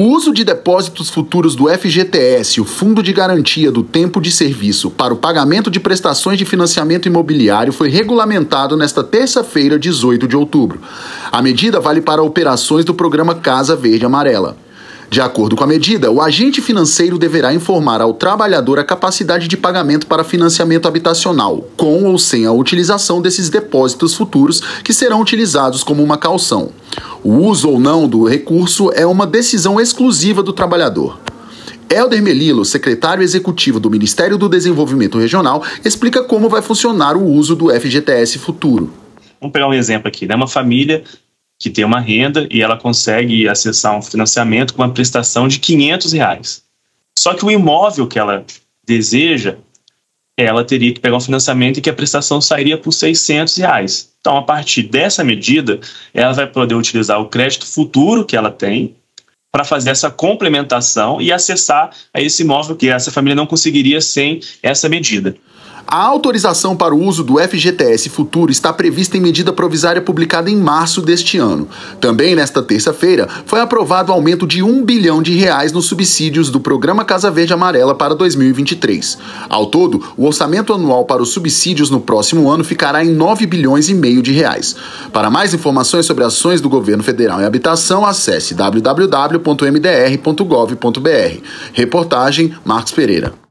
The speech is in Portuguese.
O uso de depósitos futuros do FGTS, o Fundo de Garantia do Tempo de Serviço, para o pagamento de prestações de financiamento imobiliário foi regulamentado nesta terça-feira, 18 de outubro. A medida vale para operações do programa Casa Verde Amarela. De acordo com a medida, o agente financeiro deverá informar ao trabalhador a capacidade de pagamento para financiamento habitacional, com ou sem a utilização desses depósitos futuros que serão utilizados como uma calção. O uso ou não do recurso é uma decisão exclusiva do trabalhador. Helder Melilo, secretário executivo do Ministério do Desenvolvimento Regional, explica como vai funcionar o uso do FGTS futuro. Vamos pegar um exemplo aqui, né? Uma família que tem uma renda e ela consegue acessar um financiamento com uma prestação de 500 reais. Só que o imóvel que ela deseja, ela teria que pegar um financiamento e que a prestação sairia por 600 reais. Então, a partir dessa medida, ela vai poder utilizar o crédito futuro que ela tem para fazer essa complementação e acessar a esse imóvel que essa família não conseguiria sem essa medida. A autorização para o uso do FGTS Futuro está prevista em medida provisória publicada em março deste ano. Também nesta terça-feira foi aprovado o aumento de um bilhão de reais nos subsídios do Programa Casa Verde Amarela para 2023. Ao todo, o orçamento anual para os subsídios no próximo ano ficará em 9 bilhões e meio de reais. Para mais informações sobre ações do governo federal em habitação, acesse www.mdr.gov.br. Reportagem Marcos Pereira.